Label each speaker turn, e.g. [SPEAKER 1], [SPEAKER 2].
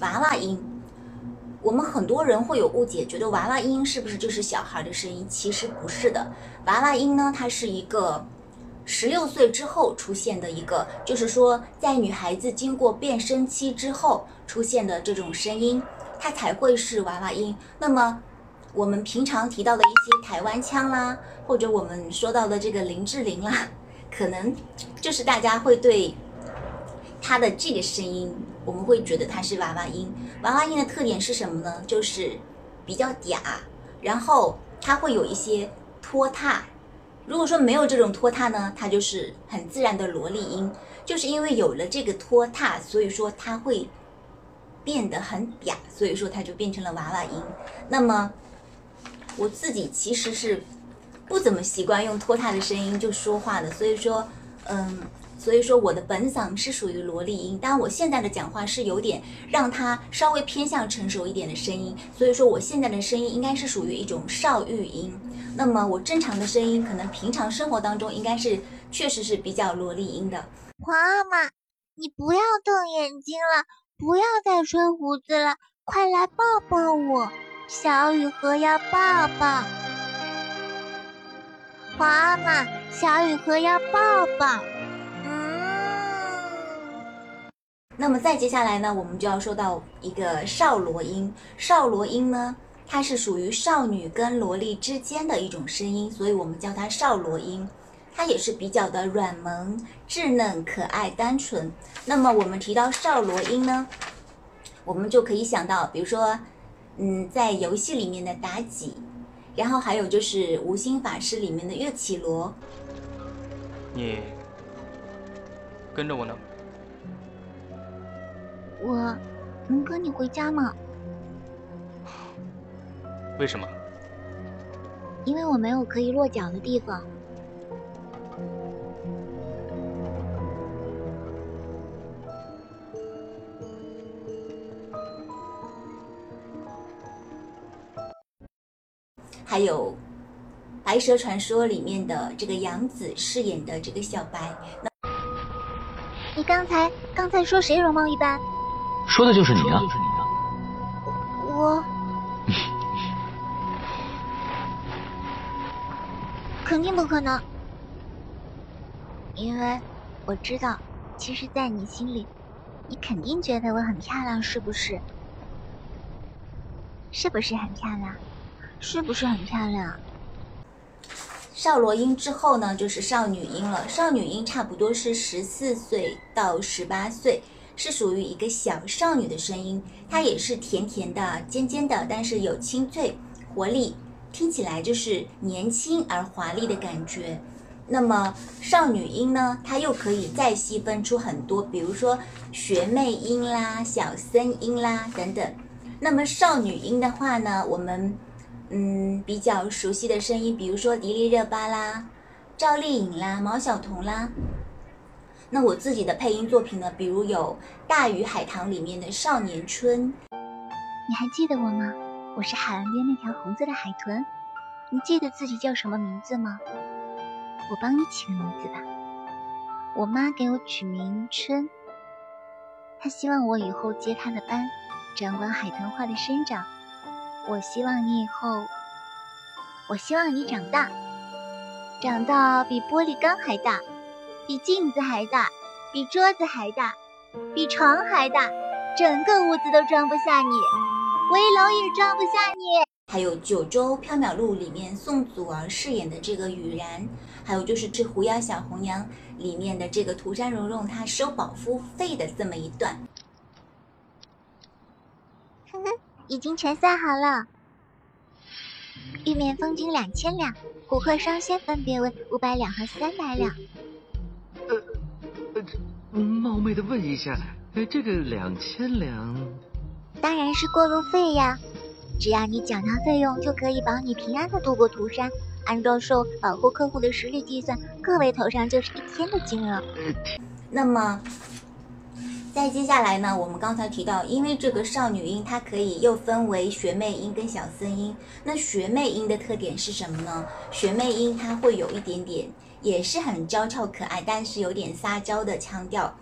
[SPEAKER 1] 娃娃音。我们很多人会有误解，觉得娃娃音是不是就是小孩的声音？其实不是的，娃娃音呢，它是一个十六岁之后出现的一个，就是说在女孩子经过变声期之后出现的这种声音，它才会是娃娃音。那么我们平常提到的一些台湾腔啦，或者我们说到的这个林志玲啦，可能就是大家会对它的这个声音。我们会觉得它是娃娃音，娃娃音的特点是什么呢？就是比较嗲，然后它会有一些拖沓。如果说没有这种拖沓呢，它就是很自然的萝莉音。就是因为有了这个拖沓，所以说它会变得很嗲，所以说它就变成了娃娃音。那么我自己其实是不怎么习惯用拖沓的声音就说话的，所以说，嗯。所以说我的本嗓是属于萝莉音，但我现在的讲话是有点让它稍微偏向成熟一点的声音，所以说我现在的声音应该是属于一种少育音。那么我正常的声音，可能平常生活当中应该是确实是比较萝莉音的。
[SPEAKER 2] 皇阿玛，你不要瞪眼睛了，不要再吹胡子了，快来抱抱我，小雨荷要抱抱。皇阿玛，小雨荷要抱抱。
[SPEAKER 1] 那么再接下来呢，我们就要说到一个少罗音。少罗音呢，它是属于少女跟萝莉之间的一种声音，所以我们叫它少罗音。它也是比较的软萌、稚嫩、可爱、单纯。那么我们提到少罗音呢，我们就可以想到，比如说，嗯，在游戏里面的妲己，然后还有就是无心法师里面的岳绮罗。
[SPEAKER 3] 你跟着我呢。
[SPEAKER 2] 我能跟你回家吗？
[SPEAKER 3] 为什么？
[SPEAKER 2] 因为我没有可以落脚的地方。
[SPEAKER 1] 还有《白蛇传说》里面的这个杨紫饰演的这个小白。
[SPEAKER 2] 你刚才刚才说谁容貌一般？
[SPEAKER 4] 说的就是你啊！
[SPEAKER 2] 我肯定不可能，因为我知道，其实，在你心里，你肯定觉得我很漂亮，是不是？是不是很漂亮？是不是很漂亮？
[SPEAKER 1] 少罗音之后呢，就是少女音了。少女音差不多是十四岁到十八岁。是属于一个小少女的声音，它也是甜甜的、尖尖的，但是有清脆、活力，听起来就是年轻而华丽的感觉。那么少女音呢，它又可以再细分出很多，比如说学妹音啦、小森音啦等等。那么少女音的话呢，我们嗯比较熟悉的声音，比如说迪丽热巴啦、赵丽颖啦、毛晓彤啦。那我自己的配音作品呢，比如有《大鱼海棠》里面的少年春，
[SPEAKER 2] 你还记得我吗？我是海岸边那条红色的海豚。你记得自己叫什么名字吗？我帮你起个名字吧。我妈给我取名春，她希望我以后接她的班，掌管海豚花的生长。我希望你以后，我希望你长大，长到比玻璃缸还大。比镜子还大，比桌子还大，比床还大，整个屋子都装不下你，围楼也装不下你。
[SPEAKER 1] 还有《九州缥缈录》里面宋祖儿饰演的这个雨然，还有就是《这狐妖小红娘》里面的这个涂山蓉蓉，她收保护费的这么一段。
[SPEAKER 2] 哼哼，已经全算好了。玉面风金两千两，琥珀双仙分别为五百两和三百两。
[SPEAKER 4] 呃，冒昧的问一下，这个两千两，
[SPEAKER 2] 当然是过路费呀。只要你缴纳费用，就可以保你平安的度过涂山。按照受保护客户的实力计算，各位头上就是一天的金额。
[SPEAKER 1] 那么，在接下来呢？我们刚才提到，因为这个少女音，它可以又分为学妹音跟小森音。那学妹音的特点是什么呢？学妹音它会有一点点。也是很娇俏可爱，但是有点撒娇的腔调。